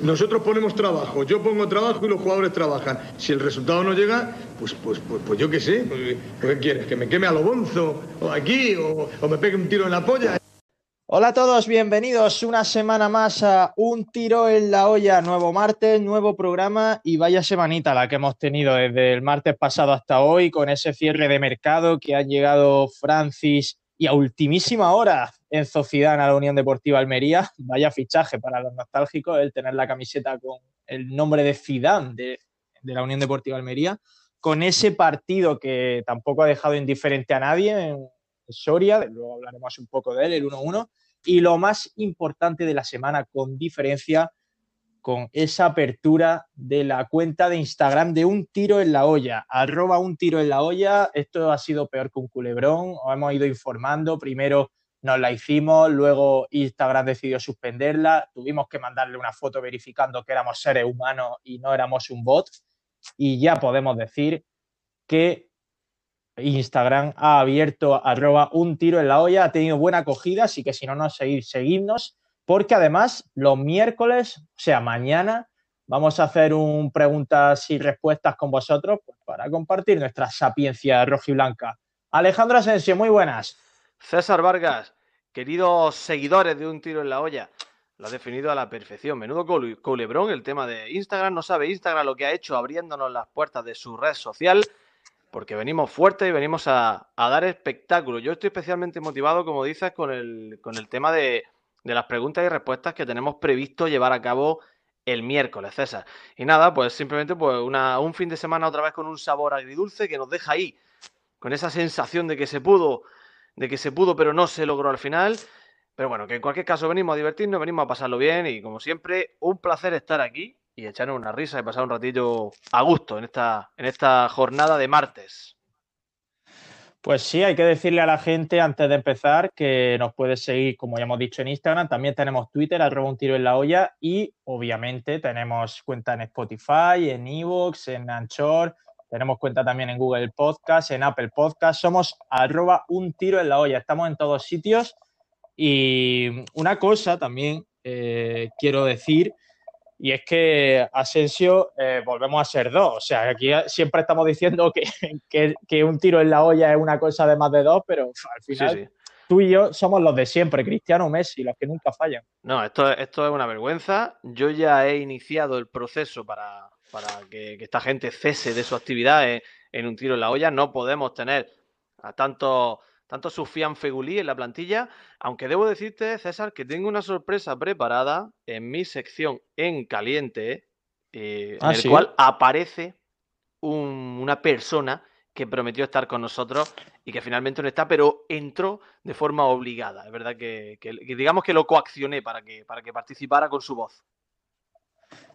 Nosotros ponemos trabajo, yo pongo trabajo y los jugadores trabajan. Si el resultado no llega, pues, pues, pues, pues yo qué sé, pues, ¿qué quieres? ¿Que me queme a lo bonzo? ¿O aquí? O, ¿O me pegue un tiro en la polla? Hola a todos, bienvenidos una semana más a Un Tiro en la Olla, nuevo martes, nuevo programa y vaya semanita la que hemos tenido desde el martes pasado hasta hoy con ese cierre de mercado que han llegado Francis y a ultimísima hora en Zidane a la Unión Deportiva Almería. Vaya fichaje para los nostálgicos el tener la camiseta con el nombre de Zidane de, la Unión Deportiva Almería, con ese partido que tampoco ha dejado indiferente a nadie en Soria, luego hablaremos un poco de él, el 1-1, y lo más importante de la semana con diferencia con esa apertura de la cuenta de Instagram de un tiro en la olla, arroba un tiro en la olla. Esto ha sido peor que un culebrón, os hemos ido informando. Primero nos la hicimos, luego Instagram decidió suspenderla, tuvimos que mandarle una foto verificando que éramos seres humanos y no éramos un bot. Y ya podemos decir que Instagram ha abierto arroba un tiro en la olla, ha tenido buena acogida, así que si no nos seguís, seguidnos porque además los miércoles, o sea, mañana, vamos a hacer un preguntas y respuestas con vosotros pues, para compartir nuestra sapiencia rojiblanca. Alejandro Asensio, muy buenas. César Vargas, queridos seguidores de Un Tiro en la Olla, lo ha definido a la perfección. Menudo culebrón el tema de Instagram. No sabe Instagram lo que ha hecho abriéndonos las puertas de su red social, porque venimos fuertes y venimos a, a dar espectáculo. Yo estoy especialmente motivado, como dices, con el, con el tema de, de las preguntas y respuestas que tenemos previsto llevar a cabo el miércoles, César. Y nada, pues simplemente pues una, un fin de semana otra vez con un sabor agridulce que nos deja ahí, con esa sensación de que se pudo, de que se pudo pero no se logró al final. Pero bueno, que en cualquier caso venimos a divertirnos, venimos a pasarlo bien y como siempre, un placer estar aquí y echarnos una risa y pasar un ratillo a gusto en esta, en esta jornada de martes. Pues sí, hay que decirle a la gente antes de empezar que nos puede seguir, como ya hemos dicho, en Instagram. También tenemos Twitter, arroba un tiro en la olla. Y obviamente tenemos cuenta en Spotify, en Evox, en Anchor. Tenemos cuenta también en Google Podcast, en Apple Podcast. Somos arroba un tiro en la olla. Estamos en todos sitios. Y una cosa también eh, quiero decir y es que Asensio eh, volvemos a ser dos. O sea, aquí siempre estamos diciendo que, que, que, un tiro en la olla es una cosa de más de dos, pero al final sí, sí. tú y yo somos los de siempre, Cristiano Messi, los que nunca fallan. No, esto, esto es una vergüenza. Yo ya he iniciado el proceso para, para que, que, esta gente cese de su actividad en, en un tiro en la olla. No podemos tener a tantos tanto Sufian Fegulí en la plantilla, aunque debo decirte, César, que tengo una sorpresa preparada en mi sección en caliente, eh, ah, en el ¿sí? cual aparece un, una persona que prometió estar con nosotros y que finalmente no está, pero entró de forma obligada. Es verdad que, que, que digamos que lo coaccioné para que, para que participara con su voz.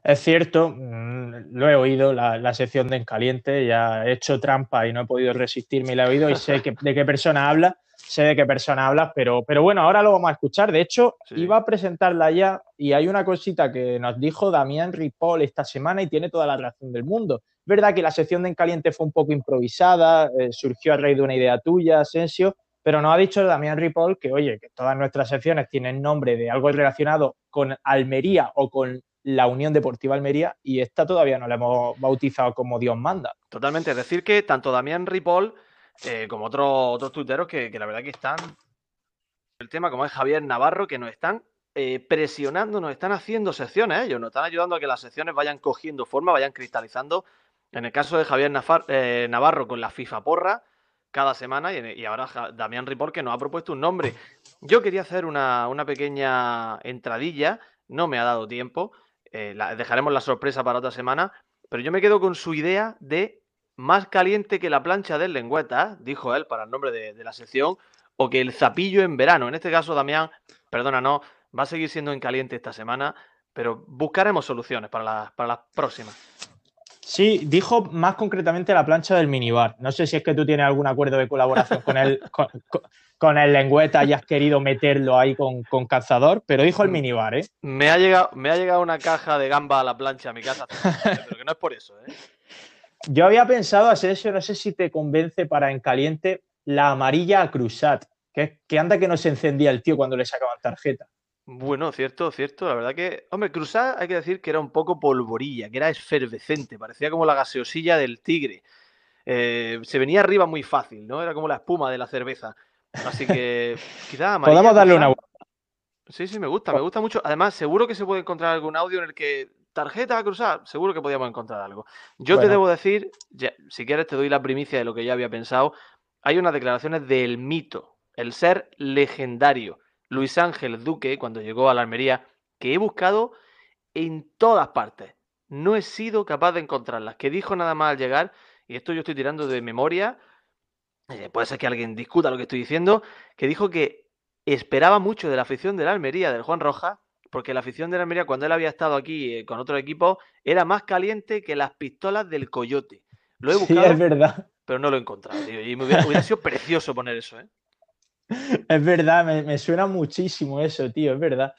Es cierto, mm, lo he oído, la, la, sección de En Caliente, ya he hecho trampa y no he podido resistirme y la he oído y sé que, de qué persona habla, sé de qué persona habla, pero, pero bueno, ahora lo vamos a escuchar. De hecho, sí. iba a presentarla ya y hay una cosita que nos dijo Damián Ripoll esta semana y tiene toda la razón del mundo. Es verdad que la sección de En Caliente fue un poco improvisada, eh, surgió a raíz de una idea tuya, Asensio, pero nos ha dicho Damián Ripoll que, oye, que todas nuestras secciones tienen nombre de algo relacionado con Almería o con la Unión Deportiva Almería y esta todavía no la hemos bautizado como Dios manda. Totalmente, es decir que tanto Damián Ripoll eh, como otros otros tuiteros que, la verdad que están el tema, como es Javier Navarro, que nos están eh, presionando, nos están haciendo secciones, ¿eh? ellos nos están ayudando a que las secciones vayan cogiendo forma, vayan cristalizando. En el caso de Javier Nafar, eh, Navarro con la FIFA porra, cada semana y, y, ahora Damián Ripoll que nos ha propuesto un nombre. Yo quería hacer una, una pequeña entradilla, no me ha dado tiempo, eh, la, dejaremos la sorpresa para otra semana, pero yo me quedo con su idea de más caliente que la plancha del lengüeta, dijo él para el nombre de, de, la sección, o que el zapillo en verano. En este caso, Damián, perdona, no, va a seguir siendo en caliente esta semana, pero buscaremos soluciones para, la, para las próximas. Sí, dijo más concretamente la plancha del minibar. No sé si es que tú tienes algún acuerdo de colaboración con él, con, con, el lengüeta y has querido meterlo ahí con, con, cazador, pero dijo el minibar, ¿eh? Me ha, llegado, me ha llegado una caja de gamba a la plancha a mi casa, pero que no es por eso, ¿eh? Yo había pensado, Asensio, no sé si te convence para en caliente, la amarilla a Cruzat, que, que anda que no se encendía el tío cuando le sacaban tarjeta. Bueno, cierto, cierto. La verdad que, hombre, Cruzar hay que decir que era un poco polvorilla, que era efervescente, parecía como la gaseosilla del tigre. Eh, se venía arriba muy fácil, ¿no? Era como la espuma de la cerveza. Así que quizá Podemos darle una Sí, sí, me gusta, me gusta mucho. Además, seguro que se puede encontrar algún audio en el que tarjeta a cruzar, seguro que podíamos encontrar algo. Yo te debo decir, si quieres te doy la primicia de lo que ya había pensado. Hay unas declaraciones del mito, el ser legendario Luis Ángel Duque cuando llegó a la Almería, que he buscado en todas partes. No he sido capaz de encontrarlas. Que dijo nada más al llegar, y esto yo estoy tirando de memoria, eh, puede ser que alguien discuta lo que estoy diciendo, que dijo que esperaba mucho de la afición de la Almería, del Juan Rojas, porque la afición de la Almería, cuando él había estado aquí eh, con otro equipo, era más caliente que las pistolas del Coyote. Lo he buscado, es verdad. pero no lo he encontrado. Y me hubiera, hubiera sido precioso poner eso, ¿eh? Es verdad, me, suena muchísimo eso, tío, es verdad.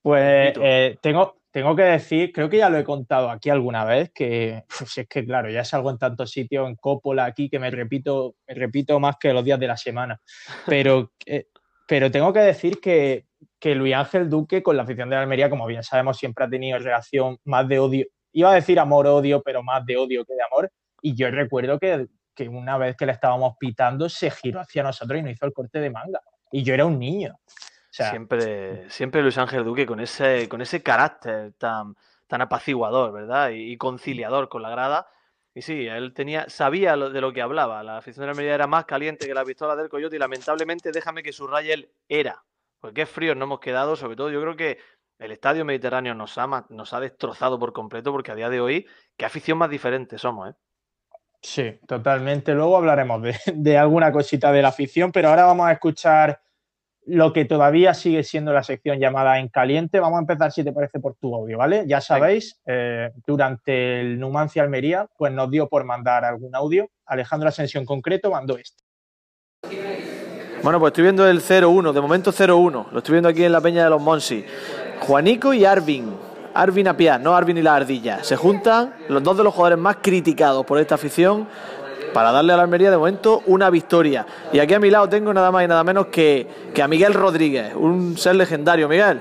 Pues eh, tengo, tengo que decir, creo que ya lo he contado aquí alguna vez, que si es que claro, ya salgo en tantos sitios, en Coppola aquí, que me repito, me repito más que los días de la semana. Pero, eh, pero tengo que decir que, que Luis Ángel Duque con la afición de la Almería, como bien sabemos, siempre ha tenido relación más de odio. Iba a decir amor-odio, pero más de odio que de amor. Y yo recuerdo que que una vez que le estábamos pitando se giró hacia nosotros y nos hizo el corte de manga. Y yo era un niño. Siempre, siempre Luis Ángel Duque con ese, con ese carácter tan, tan apaciguador, ¿verdad? Y, conciliador con la grada. Y sí, él tenía, sabía de lo que hablaba. La afición de la Almería era más caliente que la pistola del Coyote y lamentablemente déjame que subraye él era. Porque qué fríos no hemos quedado, sobre todo yo creo que el Estadio Mediterráneo nos ha, nos ha destrozado por completo porque a día de hoy, qué afición más diferente somos, ¿eh? Sí, totalmente. Luego hablaremos de, alguna cosita de la afición, pero ahora vamos a escuchar lo que todavía sigue siendo la sección llamada En Caliente. Vamos a empezar, si te parece, por tu audio, ¿vale? Ya sabéis, eh, durante el Numancia Almería, pues nos dio por mandar algún audio. Alejandro Asensio en concreto mandó este. Bueno, pues estoy viendo el 0-1, de momento 0-1. Lo estoy viendo aquí en la Peña de los Monsi. Juanico y Arvin Arvin Apia, no Arvin y la Ardilla. Se juntan los dos de los jugadores más criticados por esta afición para darle a la Almería de momento una victoria. Y aquí a mi lado tengo nada más y nada menos que, que a Miguel Rodríguez, un ser legendario. Miguel.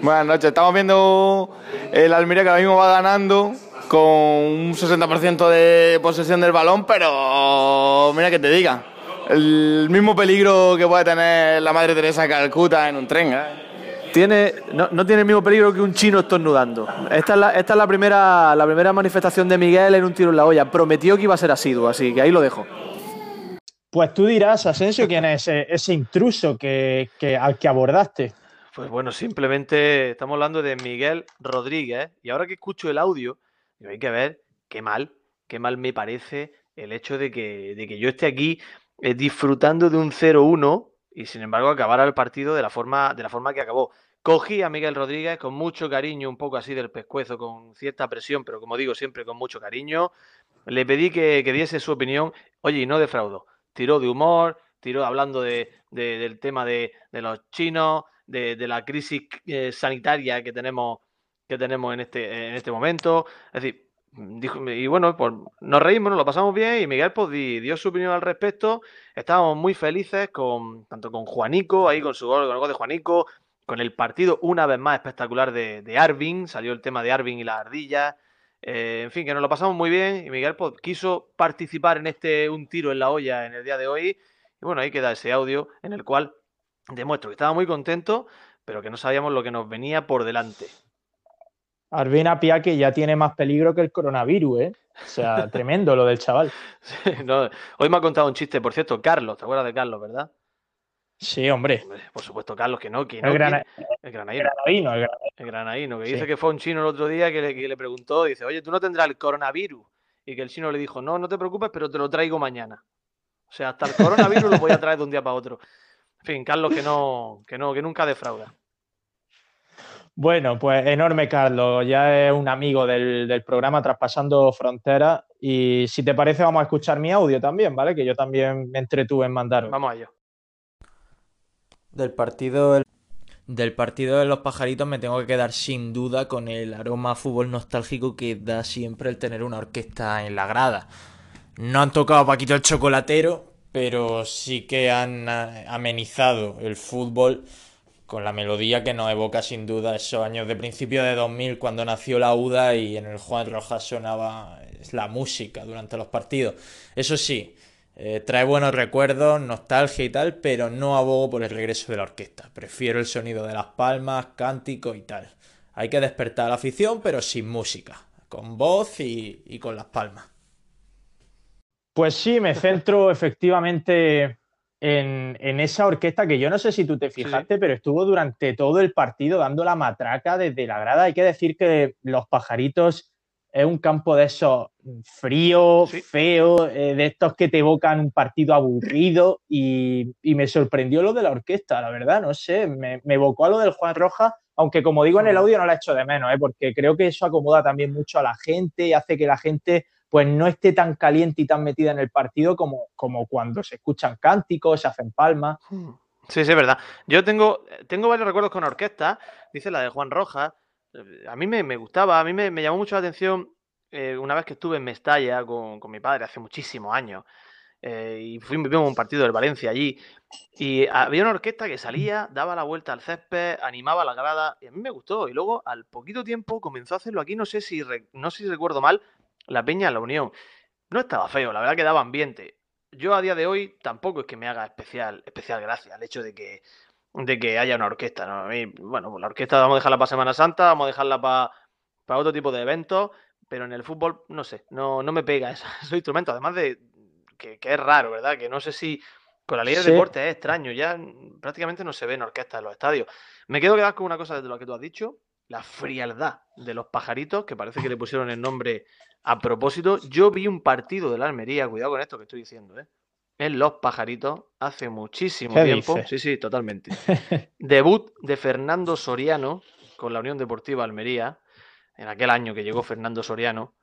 Buenas noches, estamos viendo el Almería que ahora mismo va ganando con un 60% de posesión del balón, pero mira que te diga, el mismo peligro que puede tener la Madre Teresa de Calcuta en un tren. ¿eh? Tiene, no, no, tiene el mismo peligro que un chino estornudando. Esta es, la, esta es la, primera, la primera manifestación de Miguel en un tiro en la olla. Prometió que iba a ser asiduo, así que ahí lo dejo. Pues tú dirás, Asensio, quién es ese, intruso que, al que abordaste. Pues bueno, simplemente estamos hablando de Miguel Rodríguez. Y ahora que escucho el audio, hay que ver qué mal, qué mal me parece el hecho de que, de que yo esté aquí eh, disfrutando de un 0-1 y sin embargo acabara el partido de la forma, de la forma que acabó. Cogí a Miguel Rodríguez con mucho cariño, un poco así del pescuezo, con cierta presión, pero como digo, siempre con mucho cariño. Le pedí que, diese su opinión. Oye, y no defraudó. Tiró de humor, tiró hablando de, del tema de, los chinos, de, la crisis eh, sanitaria que tenemos, que tenemos en, este, en este momento. Es decir, y bueno, pues nos reímos, nos lo pasamos bien y Miguel pues dio su opinión al respecto. Estábamos muy felices con tanto con Juanico, ahí con su gol, con el gol de Juanico, con el partido una vez más espectacular de, de Arvin, salió el tema de Arvin y las ardillas. Eh, en fin, que nos lo pasamos muy bien y Miguel pues, quiso participar en este un tiro en la olla en el día de hoy. Y bueno, ahí queda ese audio en el cual demuestro que estaba muy contento, pero que no sabíamos lo que nos venía por delante. Arvina Pia ya tiene más peligro que el coronavirus, ¿eh? O sea, tremendo lo del chaval. Hoy me ha contado un chiste, por cierto, Carlos, ¿te acuerdas de Carlos, verdad? Sí, hombre. Por supuesto, Carlos, que no, que no. El, grana... el granaíno. El granaíno, que dice que fue un chino el otro día que le, que le preguntó, dice, oye, tú no tendrás el coronavirus. Y que el chino le dijo, no, no te preocupes, pero te lo traigo mañana. O sea, hasta el coronavirus lo voy a traer de un día para otro. En fin, Carlos, que no, que no, que nunca defrauda. Bueno, pues enorme, Carlos. Ya es un amigo del, programa Traspasando Fronteras. Y si te parece, vamos a escuchar mi audio también, ¿vale? Que yo también me entretuve en mandar. Vamos a ello. Del partido del partido de los pajaritos me tengo que quedar sin duda con el aroma fútbol nostálgico que da siempre el tener una orquesta en la grada. No han tocado Paquito el chocolatero, pero sí que han amenizado el fútbol con la melodía que nos evoca sin duda esos años de principio de 2000 cuando nació la UDA y en el Juan Rojas sonaba la música durante los partidos. Eso sí, eh, trae buenos recuerdos, nostalgia y tal, pero no abogo por el regreso de la orquesta. Prefiero el sonido de las palmas, cántico y tal. Hay que despertar la afición, pero sin música, con voz y, y con las palmas. Pues sí, me centro efectivamente en, esa orquesta que yo no sé si tú te fijaste, pero estuvo durante todo el partido dando la matraca desde la grada. Hay que decir que Los Pajaritos es un campo de esos frío, feo, eh, de estos que te evocan un partido aburrido y, me sorprendió lo de la orquesta, la verdad, no sé, me, me, evocó a lo del Juan Roja, aunque como digo en el audio no la echo de menos, ¿eh? porque creo que eso acomoda también mucho a la gente y hace que la gente pues no esté tan caliente y tan metida en el partido como, como cuando se escuchan cánticos, se hacen palmas. Hmm. Sí, sí, es verdad. Yo tengo, tengo varios recuerdos con orquesta, dice la de Juan Rojas. A mí me, gustaba, a mí me, llamó mucho la atención eh, una vez que estuve en Mestalla con, mi padre hace muchísimos años. Eh, y fuimos a un partido del Valencia allí. Y había una orquesta que salía, daba la vuelta al césped, animaba la grada. Y a mí me gustó. Y luego, al poquito tiempo, comenzó a hacerlo aquí. No sé si, no sé si recuerdo mal, la Peña la Unión. No estaba feo, la verdad que daba ambiente. Yo a día de hoy tampoco es que me haga especial, especial gracia el hecho de que, de que haya una orquesta. ¿no? A mí, bueno, la orquesta vamos a dejarla para Semana Santa, vamos a dejarla para, para otro tipo de eventos, pero en el fútbol, no sé, no, no me pega ese, instrumento. Además de que, es raro, ¿verdad? Que no sé si con la ley de deporte es extraño, ya prácticamente no se ve en orquesta en los estadios. Me quedo quedar con una cosa de lo que tú has dicho, la frialdad de los pajaritos, que parece que le pusieron el nombre a propósito, yo vi un partido de la Almería, cuidado con esto que estoy diciendo, ¿eh? en Los Pajaritos hace muchísimo tiempo. Sí, sí, totalmente. Debut de Fernando Soriano con la Unión Deportiva Almería, en aquel año que llegó Fernando Soriano.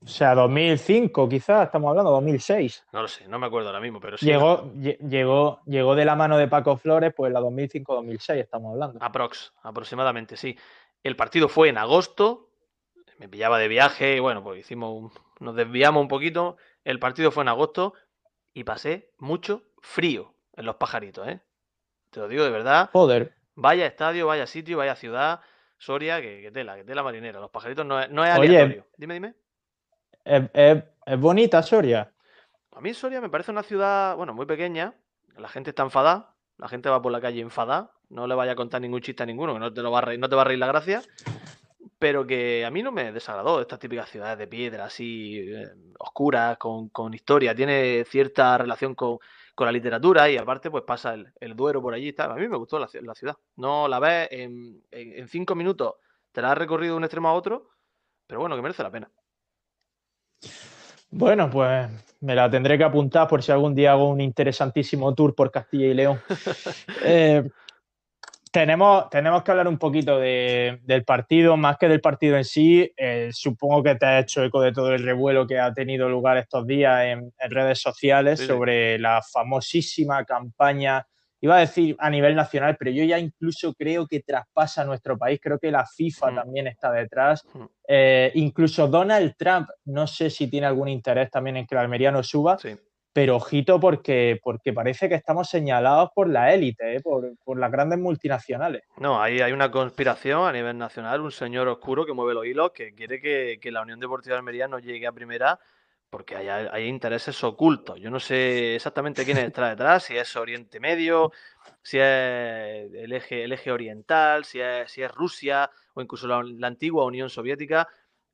O sea, 2005 quizás, estamos hablando, 2006. No lo sé, no me acuerdo ahora mismo, pero sí. Llegó, llegó, llegó de la mano de Paco Flores, pues la 2005-2006 estamos hablando. Aprox, aproximadamente, sí. El partido fue en agosto, me pillaba de viaje y bueno, pues hicimos, nos desviamos un poquito. El partido fue en agosto y pasé mucho frío en los pajaritos, ¿eh? Te lo digo de verdad. Joder. Vaya estadio, vaya sitio, vaya ciudad, Soria, que, tela, que tela marinera. Los pajaritos no es, no es aleatorio. dime, dime. Es, bonita Soria. A mí Soria me parece una ciudad, bueno, muy pequeña. La gente está enfadada. La gente va por la calle enfadada. No le vaya a contar ningún chiste a ninguno, que no te, lo va a reír, no te va a reír la gracia pero que a mí no me desagradó estas típicas ciudades de piedra, así eh, oscuras, con, historia, tiene cierta relación con, la literatura y aparte pues pasa el, Duero por allí. A mí me gustó la, ciudad. No la ves en, cinco minutos, te la has recorrido de un extremo a otro, pero bueno, que merece la pena. Bueno, pues me la tendré que apuntar por si algún día hago un interesantísimo tour por Castilla y León. eh, tenemos, tenemos que hablar un poquito del partido, más que del partido en sí. Eh, supongo que te ha hecho eco de todo el revuelo que ha tenido lugar estos días en, redes sociales sobre la famosísima campaña, iba a decir a nivel nacional, pero yo ya incluso creo que traspasa nuestro país. Creo que la FIFA mm. también está detrás. Mm. Eh, incluso Donald Trump, no sé si tiene algún interés también en que la Almería no suba. Sí pero ojito porque, porque parece que estamos señalados por la élite, ¿eh? por, las grandes multinacionales. No, ahí hay una conspiración a nivel nacional, un señor oscuro que mueve los hilos, que quiere que, la Unión Deportiva de Almería no llegue a primera porque hay, intereses ocultos. Yo no sé exactamente quién está detrás, si es Oriente Medio, si es el eje, el eje oriental, si es, si es Rusia o incluso la antigua Unión Soviética.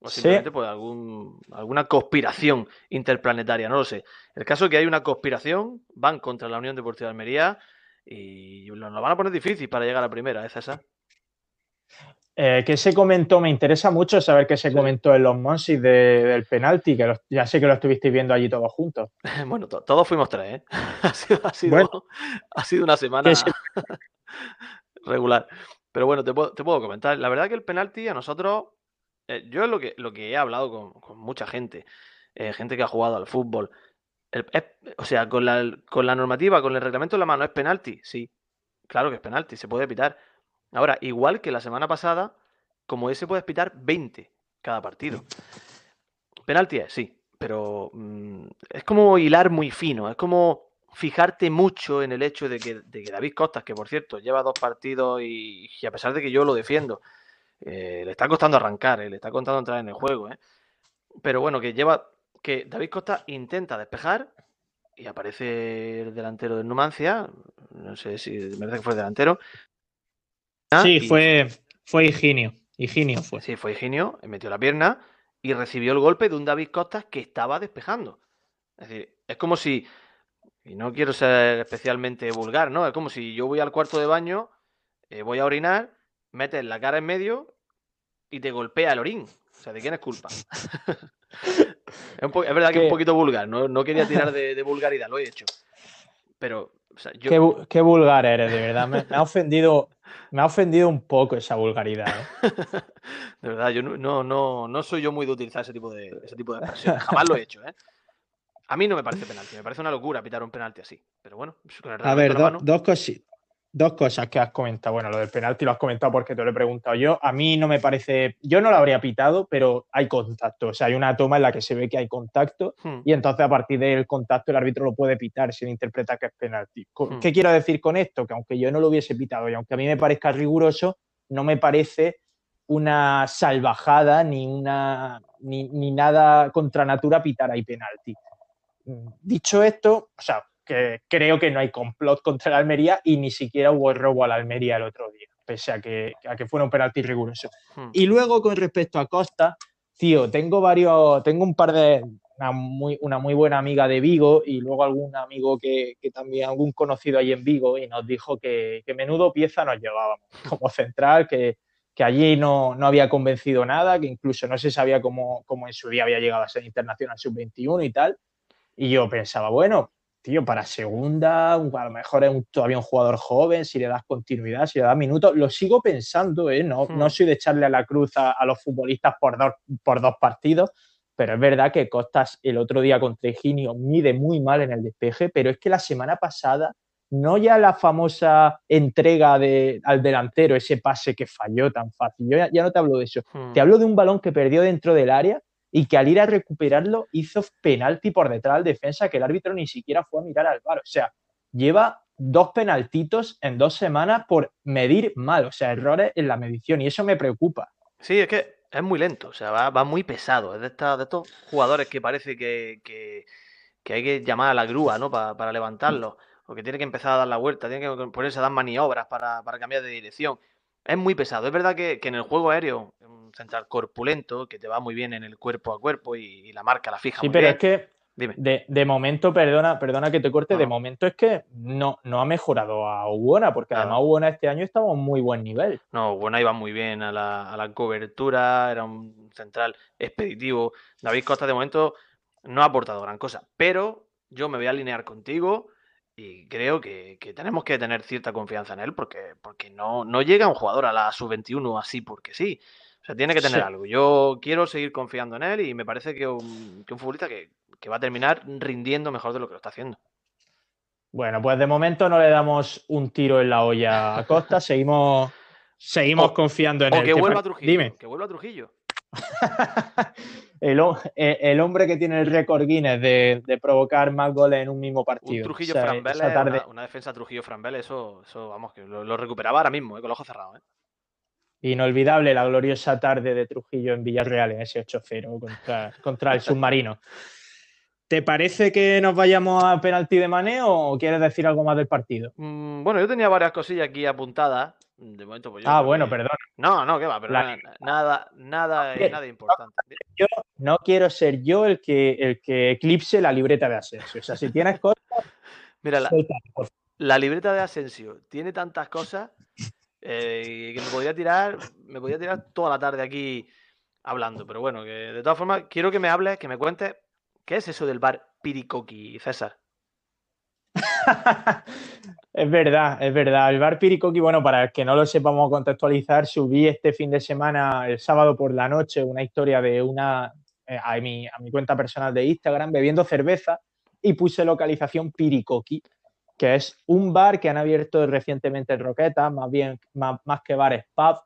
O simplemente por algún, alguna conspiración interplanetaria, no lo sé. El caso es que hay una conspiración, van contra la Unión Deportiva de Almería y nos lo van a poner difícil para llegar a primera, ¿es esa? Eh, ¿Qué se comentó? Me interesa mucho saber qué se comentó en los Monsis del penalti, que ya sé que lo estuvisteis viendo allí todos juntos. bueno, todos fuimos tres, ¿eh? ha, sido, una semana regular. Pero bueno, te puedo, te puedo comentar. La verdad que el penalti a nosotros eh, yo lo que, lo que he hablado con, mucha gente, eh, gente que ha jugado al fútbol, o sea, con la, con la normativa, con el reglamento en la mano, ¿es penalti? Sí, claro que es penalti, se puede pitar. Ahora, igual que la semana pasada, como ese puedes pitar 20 cada partido. Penalti es, sí, pero mm, es como hilar muy fino, es como fijarte mucho en el hecho de que, de que David Costas, que por cierto lleva dos partidos y a pesar de que yo lo defiendo, eh, le está costando arrancar, eh, le está costando entrar en el juego. eh. Pero bueno, que lleva que David Costa intenta despejar y aparece el delantero del Numancia, no sé si me parece que fue el delantero. Sí, y- fue, fue Higinio. Higinio fue. Sí, fue Higinio, metió la pierna y recibió el golpe de un David Costas que estaba despejando. Es decir, es como si, y no quiero ser especialmente vulgar, ¿no? Es como si yo voy al cuarto de baño, eh, voy a orinar, metes la cara en medio y te golpea el orín. O sea, ¿de quién es culpa? es, un po- es verdad que es un poquito vulgar, no, no quería tirar de, de vulgaridad, lo he hecho. Pero, o sea, yo, Qué, vu- qué vulgar eres, de verdad. Me, me ha ofendido, me ha ofendido un poco esa vulgaridad. ¿eh? De verdad, yo no, no, no, no soy yo muy de utilizar ese tipo de, ese tipo de expresiones. Jamás lo he hecho, ¿eh? A mí no me parece penalti, me parece una locura pitar un penalti así. Pero bueno, con el A ver, do- mano, dos, cosi- dos cosas que has comentado. Bueno, lo del penalti lo has comentado porque te lo he preguntado yo. A mí no me parece. Yo no lo habría pitado, pero hay contacto. O sea, hay una toma en la que se ve que hay contacto hmm, y entonces a partir del contacto el árbitro lo puede pitar si él interpreta que es penalti. Hmm. ¿Qué quiero decir con esto? Que aunque yo no lo hubiese pitado y aunque a mí me parezca riguroso, no me parece una salvajada ni una ni, ni nada contra natura pitar ahí penalti. Mm, Dicho esto, o sea, que creo que no hay complot contra la Almería y ni siquiera hubo robo a la Almería el otro día, pese a que, a que fuera un penalti riguroso. hmm. Y luego con respecto a Costa, tío, tengo varios, tengo un par de, una muy, una muy buena amiga de Vigo y luego algún amigo que, que también, algún conocido ahí en Vigo y nos dijo que, que menudo pieza nos llevábamos como central, que, que allí no, no había convencido nada, que incluso no se sabía cómo, cómo en su día había llegado a ser internacional sub-21 y tal. Y yo pensaba, bueno, tío, para segunda, a lo mejor es un- todavía un jugador joven, si le das continuidad, si le das minutos, lo sigo pensando, ¿eh? No, Hmm. no soy de echarle a la cruz a, a los futbolistas por dos, por dos partidos, pero es verdad que Costas el otro día contra Higinio mide muy mal en el despeje, pero es que la semana pasada, no ya la famosa entrega de, al delantero, ese pase que falló tan fácil, yo ya, ya no te hablo de eso, Hmm. te hablo de un balón que perdió dentro del área y que al ir a recuperarlo hizo penalti por detrás del defensa que el árbitro ni siquiera fue a mirar al bar. O sea, lleva dos penaltitos en dos semanas por medir mal, o sea, errores en la medición y eso me preocupa. Sí, es que es muy lento, o sea, va, va muy pesado. Es de, esta- de estos jugadores que parece que, que- que hay que llamar a la grúa, ¿no? Pa- para levantarlo. O que tiene que empezar a dar la vuelta, tiene que ponerse a dar maniobras para, para cambiar de dirección. Es muy pesado. Es verdad que, que en el juego aéreo, es un central corpulento, que te va muy bien en el cuerpo a cuerpo y, y la marca la fija Sí, muy pero bien. es que Dime. de, de momento, perdona, perdona que te corte, de momento es que no, no ha mejorado a Ubona, porque además Ubona este año estaba a un muy buen nivel. No, bueno, iba muy bien a la, a la cobertura, era un central expeditivo. David Costa de momento no ha aportado gran cosa, pero yo me voy a alinear contigo y creo que, que tenemos que tener cierta confianza en él porque, porque no, no llega un jugador a la sub-21 así porque sí. O sea, tiene que tener Sí. algo. Yo quiero seguir confiando en él y me parece que un, que un futbolista que, que va a terminar rindiendo mejor de lo que lo está haciendo. Bueno, pues de momento no le damos un tiro en la olla a Costa, seguimos, seguimos O- confiando en O él. que ¿Te vuelva a par- Trujillo. Dime. Que vuelva a Trujillo. el, eh, el hombre que tiene el récord Guinness de, de provocar más goles en un mismo Un partido. Trujillo O sea, Fran esa Vélez, tarde- una, una defensa Trujillo Fran Vélez, eso, eso vamos, que lo, lo recuperaba ahora mismo, eh, con los ojos cerrados. eh. Inolvidable la gloriosa tarde de Trujillo en Villarreal en ese 8-0 contra, contra el submarino. ¿Te parece que nos vayamos a penalti de Mané o quieres decir algo más del partido? Mm, bueno, yo tenía varias cosillas aquí apuntadas. De momento, pues yo Ah, bueno, que- perdón. No, no, que va, pero La- na- nada, nada, Bien. nada importante. Yo no quiero ser yo el que, el que eclipse la libreta de Asensio. O sea, si tienes cosas, Mira, la, la libreta de Asensio tiene tantas cosas eh, que me podría tirar, me podría tirar toda la tarde aquí hablando. Pero bueno, que de todas formas, quiero que me hables, que me cuentes qué es eso del bar Piricoqui, César. Es verdad, es verdad. El bar Piricoqui, bueno, para que no lo sepamos contextualizar, subí este fin de semana, el sábado por la noche, una historia de una eh, a, mi, a mi cuenta personal de Instagram bebiendo cerveza y puse localización Piricoqui, que es un bar que han abierto recientemente en Roqueta, más bien, más, más que bar es pub.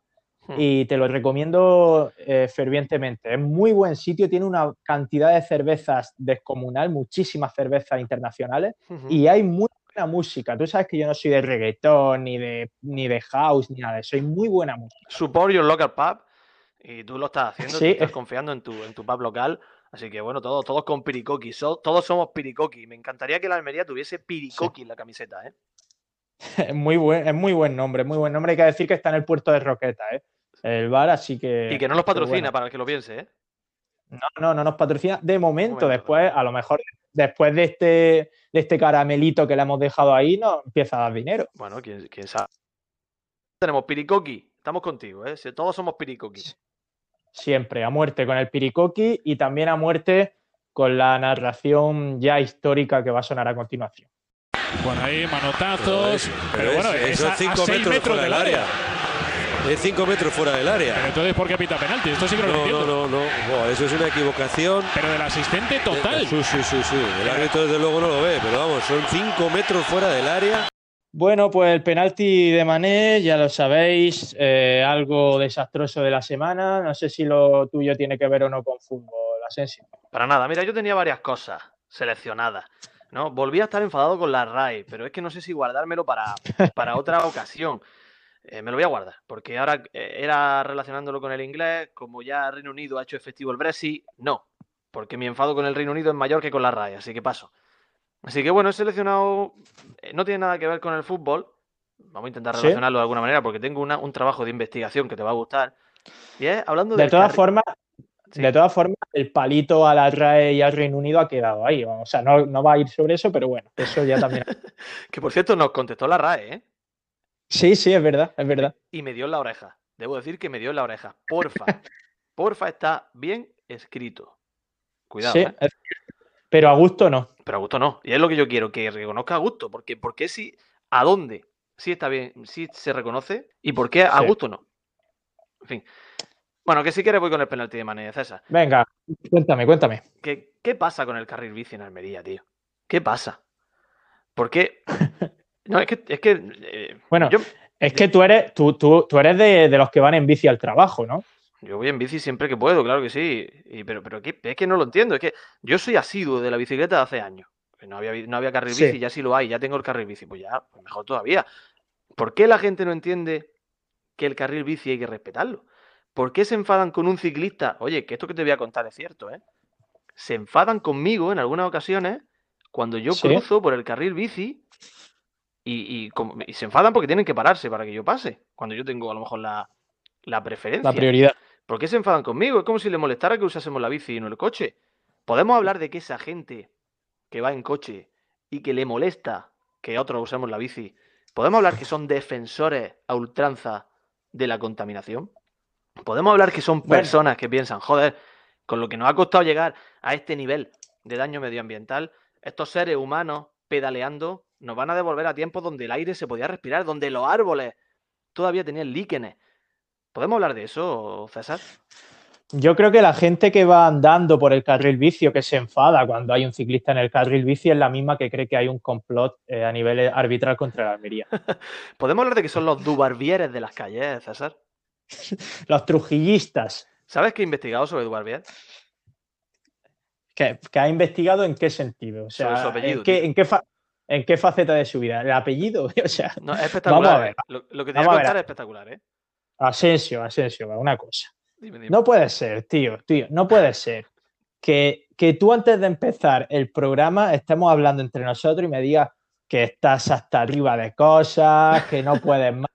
Y te lo recomiendo eh, fervientemente. Es muy buen sitio, tiene una cantidad de cervezas descomunal, muchísimas cervezas internacionales y hay muy buena música. Tú sabes que yo no soy de reggaetón, ni de, ni de house, ni nada de eso. Hay muy buena música. Support your local pub. Y tú lo estás haciendo, tú Sí. estás confiando en tu, en tu pub local. Así que bueno, todos, todos con piricoqui. so- todos somos piricoqui. Me encantaría que la Almería tuviese piricoqui en la camiseta, ¿eh? Es muy buen, es muy buen nombre, muy buen nombre. Hay que decir que está en el puerto de Roqueta, ¿eh? El bar, así que. Y que no los patrocina, bueno. para el que lo piense, ¿eh? No, no, no nos patrocina de momento. momento, después, a lo mejor, después de este, de este caramelito que le hemos dejado ahí, nos empieza a dar dinero. Bueno, quién, quién sabe. Tenemos piricoqui. Estamos contigo, ¿eh? Si Todos somos piricoqui. Siempre, a muerte con el Piricoqui y también a muerte con la narración ya histórica que va a sonar a continuación. Bueno, ahí manotazos. Pero, es- bueno, eso es es a, a 5 seis metros, del área. Es 5 metros fuera del Pero área. entonces, ¿por qué pita penalti? Esto sí que no, lo No, entiendo. no, no, no. Buah, eso es una equivocación. Pero del asistente total. Sí, sí, sí, sí. El árbitro desde luego no lo ve, pero vamos, son 5 metros fuera del área. Bueno, pues el penalti de Mané, ya lo sabéis, eh, algo desastroso de la semana. No sé si lo tuyo tiene que ver o no con fútbol, Asensio. Para nada. Mira, yo tenía varias cosas seleccionadas. ¿no? Volví a estar enfadado con la RAI, pero es que no sé si guardármelo para, para otra ocasión. Eh, me lo voy a guardar, porque ahora eh, era relacionándolo con el inglés, como ya Reino Unido ha hecho efectivo el Brexit, no, porque mi enfado con el Reino Unido es mayor que con la RAI, así que paso. Así que bueno, he seleccionado, eh, no tiene nada que ver con el fútbol, vamos a intentar ¿Sí? relacionarlo de alguna manera, porque tengo una- un trabajo de investigación que te va a gustar. Y es hablando De del todas formas, Sí. de todas formas, el palito a la RAE y al Reino Unido ha quedado ahí. O sea, no, no va a ir sobre eso, pero bueno, eso ya también. Que por cierto nos contestó la RAE, ¿eh? Sí, sí, es verdad, es verdad. y me dio en la oreja. Debo decir que me dio en la oreja. Porfa. Porfa está bien escrito. Cuidado, Sí, ¿eh? es- pero a gusto no. Pero a gusto no. Y es lo que yo quiero, que reconozca a gusto. Porque, ¿por qué si, a dónde sí está bien, sí se reconoce y por qué a Sí. gusto no? En fin. Bueno, que si quieres voy con el penalti de Mané, César. Venga, cuéntame, cuéntame. ¿Qué, ¿Qué pasa con el carril bici en Almería, tío? ¿Qué pasa? ¿Por qué? No, es que... Es que eh, Bueno, yo, Es que tú eres, tú, tú, tú eres de, de los que van en bici al trabajo, ¿no? Yo voy en bici siempre que puedo, claro que sí. Y, pero pero ¿qué? es que no lo entiendo. Es que yo soy asiduo de la bicicleta de hace años. Que No había, no había carril Sí. bici, ya sí lo hay, ya tengo el carril bici. Pues ya, pues mejor todavía. ¿Por qué la gente no entiende que el carril bici hay que respetarlo? ¿Por qué se enfadan con un ciclista? Oye, que esto que te voy a contar es cierto, ¿eh? Se enfadan conmigo en algunas ocasiones cuando yo Sí. cruzo por el carril bici y, y como- y se enfadan porque tienen que pararse para que yo pase. Cuando yo tengo a lo mejor la, la preferencia. La prioridad. ¿Por qué se enfadan conmigo? Es como si les molestara que usásemos la bici y no el coche. ¿Podemos hablar de que esa gente que va en coche y que le molesta que otros usemos la bici, podemos hablar que son defensores a ultranza de la contaminación? ¿Podemos hablar que son Bueno. personas que piensan, joder, con lo que nos ha costado llegar a este nivel de daño medioambiental, estos seres humanos pedaleando nos van a devolver a tiempos donde el aire se podía respirar, donde los árboles todavía tenían líquenes? ¿Podemos hablar de eso, César? Yo creo que la gente que va andando por el carril bici o que se enfada cuando hay un ciclista en el carril bici es la misma que cree que hay un complot eh, a nivel arbitral contra la Almería. ¿Podemos hablar de que son los dubarbieres de las calles, César? Los trujillistas, ¿Sabes que he investigado sobre Dubarbier? que, que ha investigado en qué sentido, o sea, Sobre su apellido, en, qué, tío. en, qué fa- en qué faceta de su vida, el apellido, o sea, No, es espectacular. Vamos a ver. ¿eh? Lo, lo que te voy a contar es espectacular, ¿eh? Asensio, Asensio, va, una cosa. Dime, dime. No puede ser, tío, tío, no puede ser que, que tú antes de empezar el programa estemos hablando entre nosotros y me digas que estás hasta arriba de cosas, que no puedes más.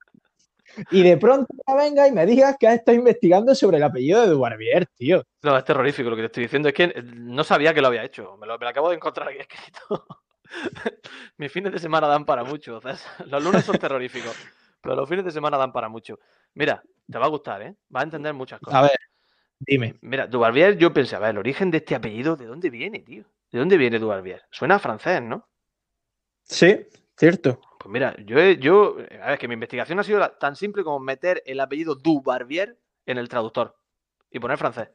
Y de pronto venga y me digas que has estado investigando sobre el apellido de Duarbier, tío. No, es terrorífico lo que te estoy diciendo. Es que no sabía que lo había hecho. Me lo, me lo acabo de encontrar aquí escrito. Mis fines de semana dan para mucho. Los lunes son terroríficos. Pero los fines de semana dan para mucho. Mira, te va a gustar, ¿eh? Vas a entender muchas cosas. A ver, dime. Mira, Dubarbier, yo pensé, a ver, el origen de este apellido, ¿de dónde viene, tío? ¿De dónde viene Dubarbier? Suena a francés, ¿no? Sí, cierto. Pues mira, yo, yo, a ver, que mi investigación ha sido la- tan simple como meter el apellido Dubarbier en el traductor y poner francés.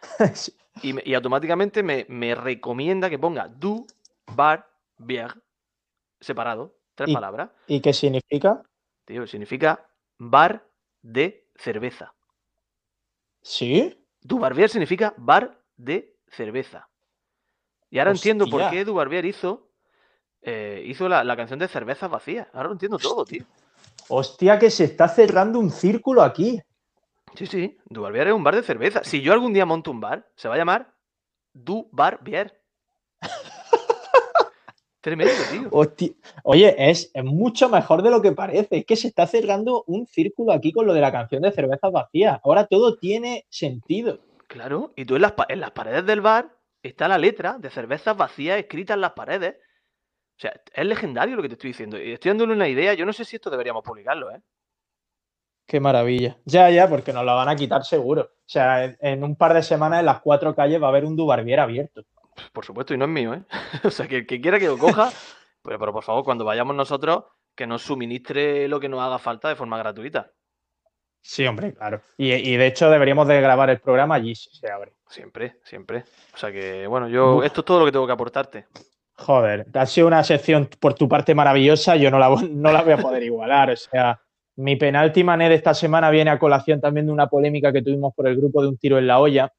Y, me- y automáticamente me, me recomienda que ponga Du, Bar, Bier, separado, tres Y- palabras. ¿Y qué significa? Tío, significa bar de cerveza. ¿Sí? Dubarbier significa bar de cerveza. Y ahora entiendo por qué Dubarbier hizo, eh, hizo la, la canción de cervezas vacías. Ahora lo entiendo todo, tío. Hostia, que se está cerrando un círculo aquí. Sí, sí, Dubarbier es un bar de cerveza. Si yo algún día monto un bar, se va a llamar Du Bar Bier. Tremendo, tío. Hostia. Oye, es, es mucho mejor de lo que parece. Es que se está cerrando un círculo aquí con lo de la canción de cervezas vacías. Ahora todo tiene sentido. Claro, y tú en las, pa- en las paredes del bar está la letra de cervezas vacías escrita en las paredes. O sea, es legendario lo que te estoy diciendo. Y estoy dándole una idea. Yo no sé si esto deberíamos publicarlo, ¿eh? Qué maravilla. Ya, ya, porque nos la van a quitar seguro. O sea, en, en un par de semanas en las cuatro calles va a haber un Dubarbier abierto. Por supuesto, y no es mío, ¿eh? O sea, que el que quiera que lo coja, pero, pero por favor, cuando vayamos nosotros, que nos suministre lo que nos haga falta de forma gratuita. Sí, hombre, claro. Y, y de hecho deberíamos de grabar el programa allí si se abre. Siempre, siempre. O sea que, bueno, yo, Uf. esto es todo lo que tengo que aportarte. Joder, ha sido una sección por tu parte maravillosa, yo no la, no la voy a poder igualar. O sea, mi penalti mané de esta semana viene a colación también de una polémica que tuvimos por el grupo de un tiro en la olla.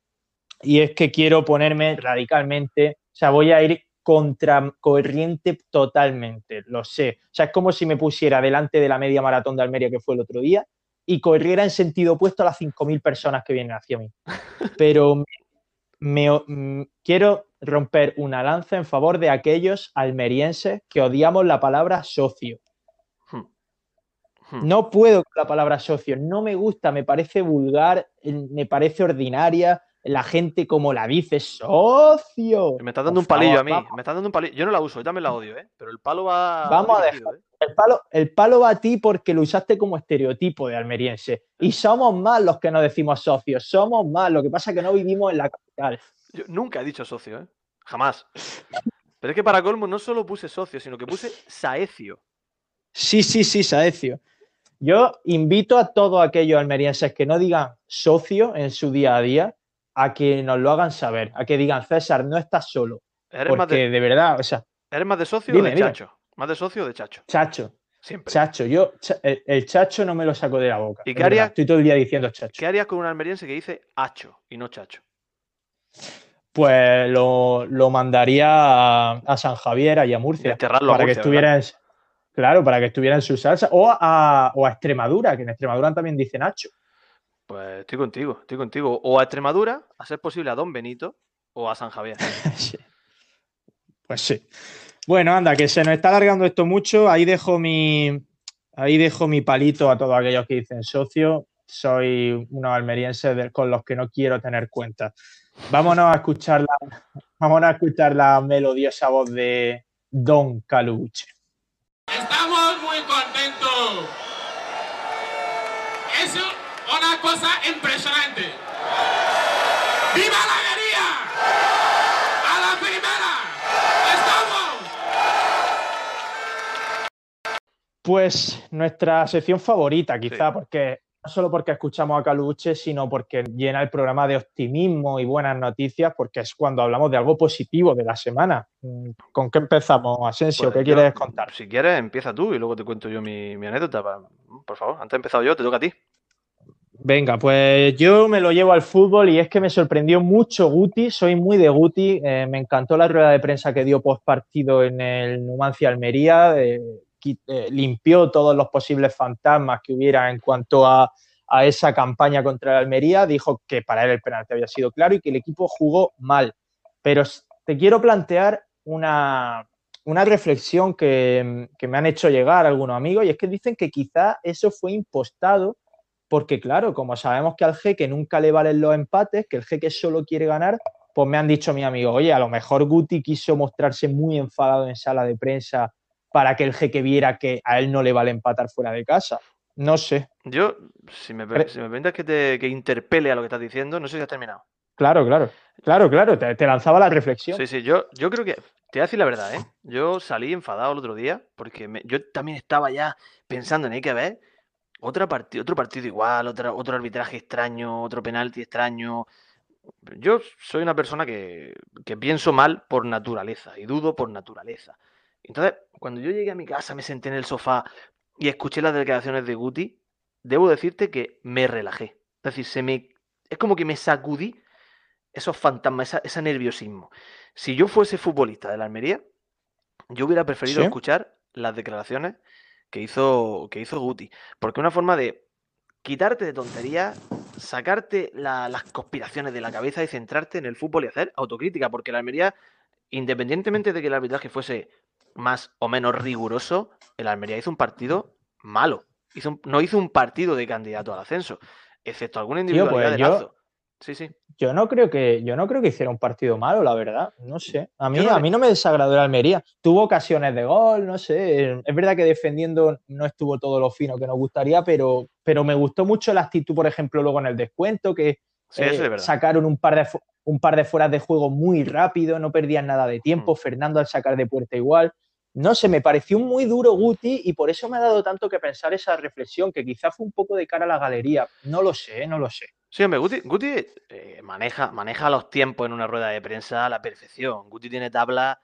Y es que quiero ponerme radicalmente, o sea, voy a ir contra corriente totalmente, lo sé. O sea, es como si me pusiera delante de la media maratón de Almería que fue el otro día y corriera en sentido opuesto a las 5.000 personas que vienen hacia mí. Pero me, mm, quiero romper una lanza en favor de aquellos almerienses que odiamos la palabra socio. Hmm. No puedo con la palabra socio, no me gusta, me parece vulgar, eh, me parece ordinaria. La gente como la dice, socio. Me estás dando un palillo favor, a mí. vamos- Me estás dando un palillo. Yo no la uso, yo también la odio, ¿eh? Pero el palo va. Vamos a ¿eh? El palo, el palo va a ti porque lo usaste como estereotipo de almeriense. Y somos más los que no decimos socios, somos más. Lo que pasa es que no vivimos en la capital. Yo nunca he dicho socio, ¿eh? Jamás. Pero es que para colmo no solo puse socio, sino que puse saecio. Sí, sí, sí, Saecio. Yo invito a todos aquellos almerienses que no digan socio en su día a día a que nos lo hagan saber, a que digan, César, no estás solo. ¿Eres, más Porque de, de verdad, o sea, ¿Eres más de socio Dime, o de dime. chacho? ¿Más de socio o de chacho? chacho, Siempre. chacho, yo, el, el chacho no me lo saco de la boca. ¿Y qué verdad, haría- Estoy todo el día diciendo chacho. ¿Qué harías con un almeriense que dice hacho y no chacho? Pues lo, lo mandaría a, a San Javier, allá a Murcia, a para que Murcia, estuviera en, claro, para que estuviera en su salsa, o a, o a Extremadura, que en Extremadura también dicen Nacho. Pues estoy contigo, estoy contigo. O a Extremadura, a ser posible a Don Benito, o a San Javier. Sí. Pues sí. Bueno, anda, que se nos está alargando esto mucho. Ahí dejo mi, ahí dejo mi palito a todos aquellos que dicen socio. Soy unos almerienses de- con los que no quiero tener cuenta. Vámonos a escuchar la, vámonos a escuchar la melodiosa voz de Don Caluche. Estamos muy contentos. Es una cosa impresionante. ¡Viva la alegría! ¡A la primera! ¡Estamos! Pues nuestra sección favorita, quizá, Sí. porque no solo porque escuchamos a Caluche, sino porque llena el programa de optimismo y buenas noticias, porque es cuando hablamos de algo positivo de la semana. Mm, ¿Con qué empezamos, Asensio? Pues ¿Qué yo- quieres contar? Si quieres, empieza tú y luego te cuento yo mi, mi anécdota. Por favor, antes he empezado yo, te toca a ti. Venga, pues yo me lo llevo al fútbol y es que me sorprendió mucho Guti, soy muy de Guti, eh, me encantó la rueda de prensa que dio post partido en el Numancia Almería, eh, eh, limpió todos los posibles fantasmas que hubiera en cuanto a, esa campaña contra el Almería, dijo que para él el penalti había sido claro y que el equipo jugó mal. Pero te quiero plantear una, reflexión que, que me han hecho llegar algunos amigos y es que dicen que quizá eso fue impostado porque claro, como sabemos que al jeque nunca le valen los empates, que el jeque solo quiere ganar, pues me han dicho mi amigo, oye, a lo mejor Guti quiso mostrarse muy enfadado en sala de prensa para que el jeque viera que a él no le vale empatar fuera de casa. No sé. Yo, si me, si me permites que te que interpele a lo que estás diciendo, no sé si has terminado. Claro, claro. Claro, claro, te, te lanzaba la reflexión. Sí, sí, yo, yo creo que, te voy a decir la verdad, ¿eh? Yo salí enfadado el otro día porque me- yo también estaba ya pensando en hay que ver otra parti- otro partido igual, otra, otro arbitraje extraño, otro penalti extraño. Yo soy una persona que, que pienso mal por naturaleza y dudo por naturaleza. Entonces, cuando yo llegué a mi casa, me senté en el sofá y escuché las declaraciones de Guti, debo decirte que me relajé. Es decir, se me, es como que me sacudí esos fantasmas, esa, ese nerviosismo. Si yo fuese futbolista de la Almería, yo hubiera preferido ¿Sí? escuchar las declaraciones que hizo, que hizo Guti. Porque es una forma de quitarte de tonterías, sacarte la- las conspiraciones de la cabeza y centrarte en el fútbol y hacer autocrítica. Porque la Almería, independientemente de que el arbitraje fuese más o menos riguroso, el Almería hizo un partido malo. Hizo un- no hizo un partido de candidato al ascenso, excepto Tío, individualidad pues de yo-. Sí, sí. Yo no creo que, yo no creo que hiciera un partido malo, la verdad. No sé. A mí, no a mí no me desagradó el Almería. Tuvo ocasiones de gol, no sé. Es verdad que defendiendo no estuvo todo lo fino que nos gustaría, pero, pero me gustó mucho la actitud, por ejemplo, luego en el descuento, que Sí, eh, es sacaron un par de un par de fueras de juego muy rápido, no perdían nada de tiempo. Mm. Fernando al sacar de puerta igual. No sé, me pareció muy duro Guti y por eso me ha dado tanto que pensar esa reflexión, que quizá fue un poco de cara a la galería. No lo sé, no lo sé. Sí, hombre, Guti, Guti, eh, maneja, maneja los tiempos en una rueda de prensa a la perfección. Guti tiene tablas,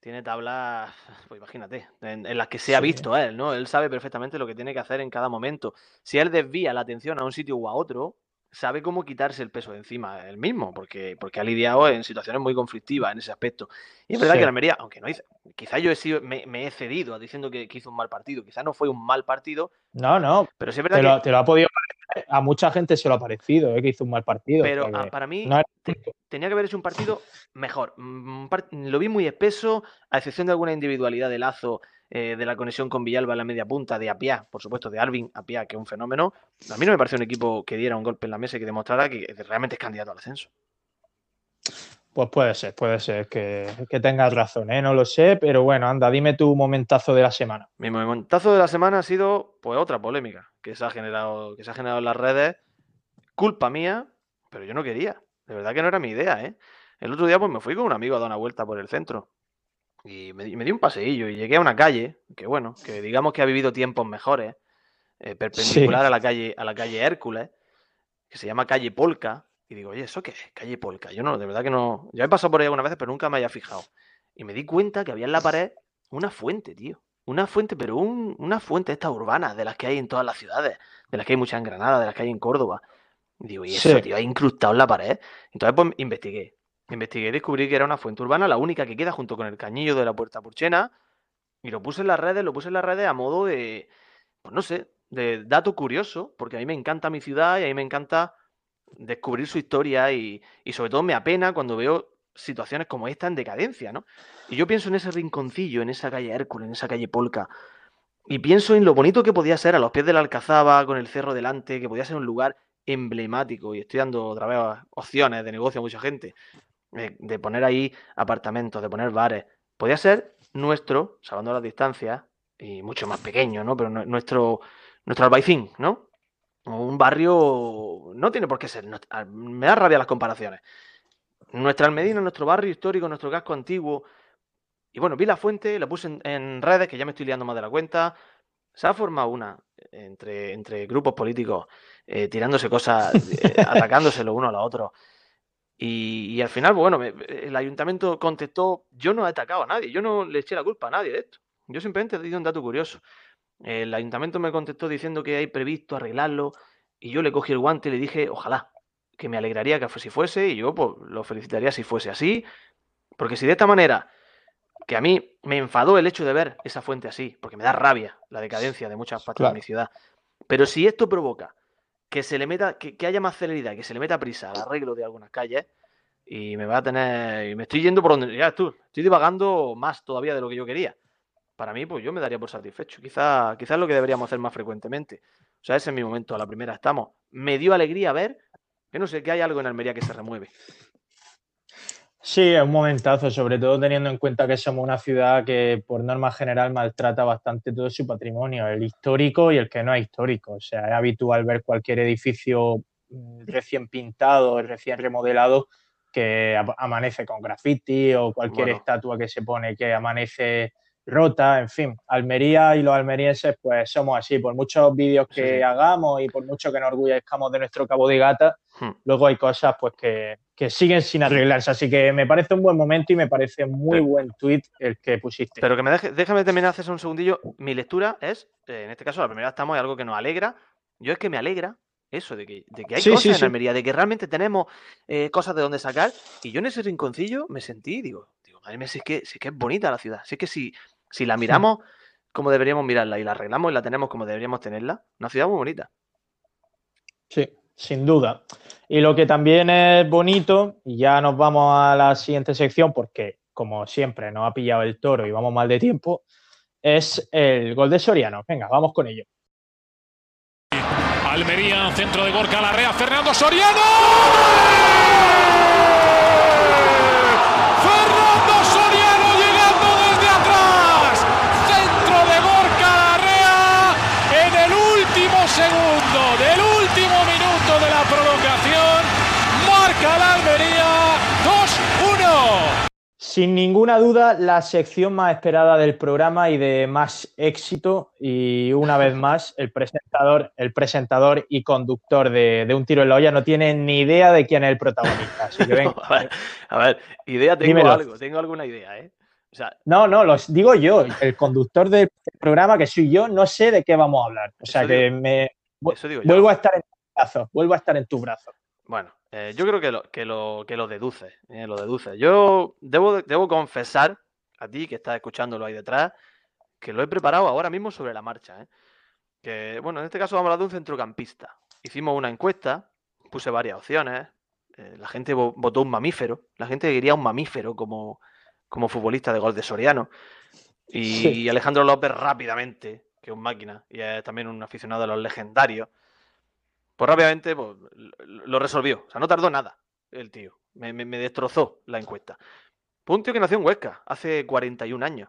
tiene tablas, pues imagínate, en, en las que se ha visto él, ¿no? Él sabe perfectamente lo que tiene que hacer en cada momento. Si él desvía la atención a un sitio u a otro, sabe cómo quitarse el peso de encima él mismo, porque, porque ha lidiado en situaciones muy conflictivas en ese aspecto. Y es verdad Sí. que la Almería, aunque no hice, quizá yo he sido, me, me he cedido diciendo que, que hizo un mal partido, quizá no fue un mal partido, No, no, pero sí es verdad te que... lo, te lo ha podido. A mucha gente se lo ha parecido, eh, que hizo un mal partido. Pero ah, que para mí no te- tenía que haber hecho un partido mejor. Mm, Lo vi muy espeso, a excepción de alguna individualidad de Lazo, eh, de la conexión con Villalba en la media punta, de Apia, por supuesto, de Alvin Apia, que es un fenómeno. A mí no me pareció un equipo que diera un golpe en la mesa y que demostrara que realmente es candidato al ascenso. Pues puede ser, puede ser que, que tengas razón, ¿eh? No lo sé, pero bueno, anda, dime tu momentazo de la semana. Mi momentazo de la semana ha sido pues otra polémica que se ha generado, que se ha generado en las redes. Culpa mía, pero yo no quería. De verdad que no era mi idea, ¿eh? El otro día pues me fui con un amigo a dar una vuelta por el centro. Y me, di- me di un paseillo y llegué a una calle, que bueno, que digamos que ha vivido tiempos mejores, eh, perpendicular a la calle, a la calle Hércules, que se llama calle Polka. Y digo, oye, ¿eso qué es? Calle Polka. Yo no, de verdad que no. Ya he pasado por ahí algunas veces, pero nunca me había fijado. Y me di cuenta que había en la pared una fuente, tío. Una fuente, pero un- una fuente esta urbana, de las que hay en todas las ciudades, de las que hay muchas en Granada, de las que hay en Córdoba. Y digo, ¿y eso, Sí. tío? Ha incrustado en la pared. Entonces, pues investigué. Investigué y descubrí que era una fuente urbana, la única que queda junto con el cañillo de la Puerta Purchena. Y lo puse en las redes, lo puse en las redes a modo de, pues no sé, de dato curioso, porque a mí me encanta mi ciudad y a mí me encanta descubrir su historia y, y sobre todo me apena cuando veo situaciones como esta en decadencia, ¿no? Y yo pienso en ese rinconcillo, en esa calle Hércules, en esa calle Polka, y pienso en lo bonito que podía ser a los pies de la Alcazaba, con el cerro delante, que podía ser un lugar emblemático, y estoy dando otra vez opciones de negocio a mucha gente, eh, de poner ahí apartamentos, de poner bares. Podía ser nuestro, salvando las distancias, y mucho más pequeño, ¿no? Pero nu- nuestro, nuestro Albaicín, ¿no? O Un barrio no tiene por qué ser. no- Me da rabia las comparaciones. Nuestra Almedina, nuestro barrio histórico, nuestro casco antiguo. Y bueno, vi la fuente, la puse en, en redes, que ya me estoy liando más de la cuenta. Se ha formado una entre, entre grupos políticos eh, tirándose cosas, eh, atacándose los unos a los otros. Y, y al final, pues bueno, me- el ayuntamiento contestó, yo no he atacado a nadie, yo no le eché la culpa a nadie de esto. Yo simplemente he dicho un dato curioso. El ayuntamiento me contestó diciendo que hay previsto arreglarlo y yo le cogí el guante y le dije, ojalá, que me alegraría que así fuese y yo pues lo felicitaría si fuese así, porque si de esta manera, que a mí me enfadó el hecho de ver esa fuente así, porque me da rabia la decadencia de muchas partes Claro. de mi ciudad, pero si esto provoca que se le meta, que, que haya más celeridad, que se le meta prisa al arreglo de algunas calles, y me va a tener, y me estoy yendo por donde, ya tú, estoy divagando más todavía de lo que yo quería. Para mí, pues yo me daría por satisfecho. Quizá, quizás es lo que deberíamos hacer más frecuentemente. O sea, ese es mi momento, a la primera estamos. Me dio alegría ver que no sé, que hay algo en Almería que se remueve. Sí, es un momentazo, sobre todo teniendo en cuenta que somos una ciudad que por norma general maltrata bastante todo su patrimonio, el histórico y el que no es histórico. O sea, es habitual ver cualquier edificio mm, recién pintado, recién remodelado, que amanece con graffiti o cualquier Bueno. estatua que se pone que amanece rota, en fin. Almería y los almerienses pues somos así, por muchos vídeos que sí. hagamos y por mucho que nos orgullezcamos de nuestro cabo de gata, Hmm. luego hay cosas pues que, que siguen sin arreglarse. Así que me parece un buen momento y me parece muy buen tweet el que pusiste. Pero que me deje, déjame terminar hace un segundillo. Mi lectura es, eh, en este caso, la primera estamos, es algo que nos alegra, Yo es que me alegra eso, de que, de que hay Sí, cosas sí, en. Almería, de que realmente tenemos eh, cosas de donde sacar. Y yo en ese rinconcillo me sentí, digo, digo, madre mía, si es que, si es que es bonita la ciudad. Si es que si, si la miramos como deberíamos mirarla y la arreglamos y la tenemos como deberíamos tenerla, una ciudad muy bonita. Sí, sin duda. Y lo que también es bonito, y ya nos vamos a la siguiente sección, porque como siempre nos ha pillado el toro y vamos mal de tiempo, es el gol de Soriano. Venga, vamos con ello. Almería, centro de Gorka Larrea, Fernando Soriano llegando desde atrás. Centro de Gorka Larrea en el último segundo del último minuto de la prolongación. Marca la Almería 2-1. Sin ninguna duda, la sección más esperada del programa y de más éxito. Y una vez más, el presentador, el presentador y conductor de, de Un Tiro en la Olla no tiene ni idea de quién es el protagonista. Así que venga. a, ver, a ver, idea tengo Dímelo. algo, tengo alguna idea, ¿eh? O sea, No, no, los digo yo, el conductor del programa que soy yo, no sé de qué vamos a hablar. O sea que digo- me yo. vuelvo a estar en tu brazo, vuelvo a estar en tu brazo. Bueno, eh, yo creo que lo, que lo, que lo deduces, eh, lo. Yo debo, debo confesar a ti que estás escuchándolo ahí detrás, que lo he preparado ahora mismo sobre la marcha. ¿eh? Que, bueno, en este caso vamos a hablar de un centrocampista. Hicimos una encuesta, puse varias opciones, la gente vo- votó un mamífero, la gente quería un mamífero como, como futbolista de gol de Soriano. Y Sí. Alejandro López rápidamente, que es un máquina, y es también un aficionado de los legendarios, pues rápidamente pues, lo- resolvió. O sea, no tardó nada el tío. Me, me- me destrozó la encuesta. Fue un tío que nació en Huesca hace 41 años.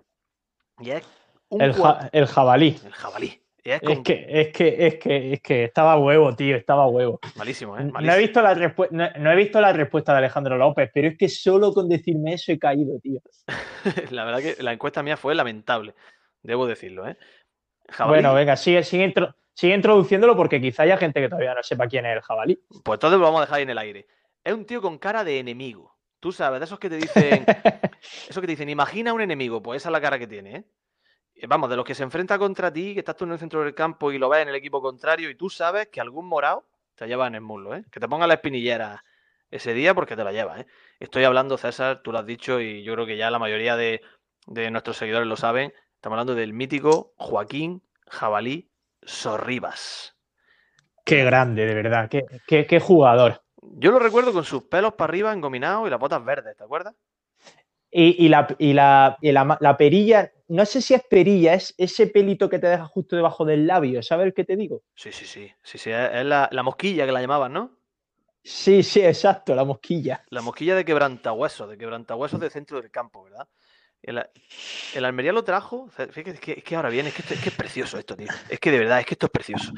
Y es un El, cua- ja- el jabalí. el jabalí. Es, que, es que, es que, es que estaba huevo, tío, estaba huevo. malísimo, ¿eh? No he, visto la no, no he visto la respuesta de Alejandro López, pero es que solo con decirme eso he caído, tío. La verdad que la encuesta mía fue lamentable. Debo decirlo, ¿eh? Jabalí. Bueno, venga, sigue, sigue, intro- sigue introduciéndolo porque quizá haya gente que todavía no sepa quién es el jabalí. Pues entonces lo vamos a dejar ahí en el aire. Es un tío con cara de enemigo. Tú sabes, de esos que te dicen. Eso que te dicen, imagina un enemigo, pues esa es la cara que tiene, ¿eh? Eh, Vamos, de los que se enfrenta contra ti, que estás tú en el centro del campo y lo ves en el equipo contrario y tú sabes que algún morado te lleva en el muslo, ¿eh? Que te ponga la espinillera ese día porque te la lleva, ¿eh? Estoy hablando, César, tú lo has dicho y yo creo que ya la mayoría de, de nuestros seguidores lo saben. Estamos hablando del mítico Joaquín Jabalí Sorribas. Qué grande, de verdad, qué, qué, qué jugador. Yo lo recuerdo con sus pelos para arriba engominados y las botas verdes, ¿te acuerdas? Y, y la, y, la, y la la perilla, no sé si es perilla, es ese pelito que te deja justo debajo del labio, ¿sabes el que te digo? Sí, sí, sí. Sí, sí, es la, la mosquilla que la llamaban, ¿no? Sí, sí, exacto, la mosquilla. La mosquilla de quebrantahuesos, de quebrantahuesos de centro del campo, ¿verdad? El, el Almería lo trajo. Fíjate, es que, es que ahora viene, es que, es que es precioso esto, tío. Es que de verdad, es que esto es precioso.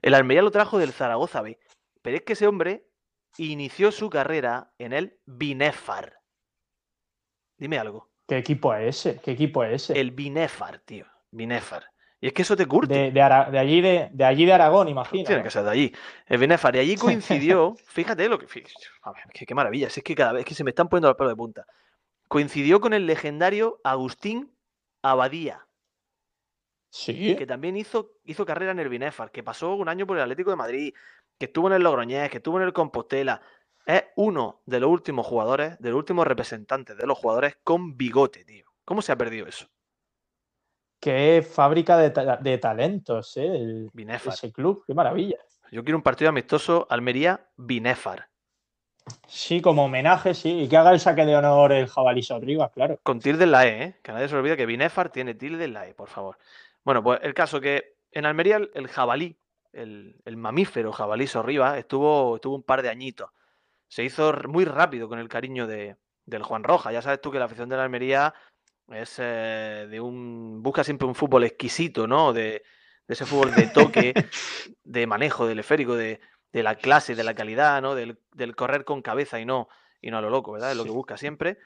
El Almería lo trajo del Zaragoza B. Pero es que ese hombre inició su carrera en el Binefar. Dime algo. ¿Qué equipo es ese? ¿Qué equipo es ese? El Binefar, tío. Binefar. Y es que eso te curte. De, de, Ara- de allí de, de allí de Aragón, imagino. Tiene que ser de allí. El Binefar. Y allí coincidió, fíjate lo que. fí- a ver, qué, qué maravilla. si Es que cada vez que se me están poniendo los pelos de punta. Coincidió con el legendario Agustín Abadía, Sí. que también hizo, hizo carrera en el Binefar, que pasó un año por el Atlético de Madrid, que estuvo en el Logroñés, que estuvo en el Compostela. Es uno de los últimos jugadores, de los últimos representantes de los jugadores con bigote, tío. ¿Cómo se ha perdido eso? Qué fábrica de, ta- de talentos, ¿eh? El- Binefar. ese club, qué maravilla. Yo quiero un partido amistoso Almería-Binefar. Sí, como homenaje, sí. Y que haga el saque de honor el jabalí Sorribas, claro. Con tilde en la E, ¿eh? Que nadie se olvide que Binefar tiene tilde en la E, por favor. Bueno, pues el caso que en Almería el, jabalí, el, el mamífero jabalí Sorriba, estuvo, estuvo un par de añitos. Se hizo muy rápido con el cariño de, del Juan Roja. Ya sabes tú que la afición de la Almería es eh, de un. busca siempre un fútbol exquisito, ¿no? De, de ese fútbol de toque, de manejo del esférico, de, de la clase, de la calidad, ¿no? Del, del correr con cabeza y no, y no a lo loco, ¿verdad? Es lo que busca siempre.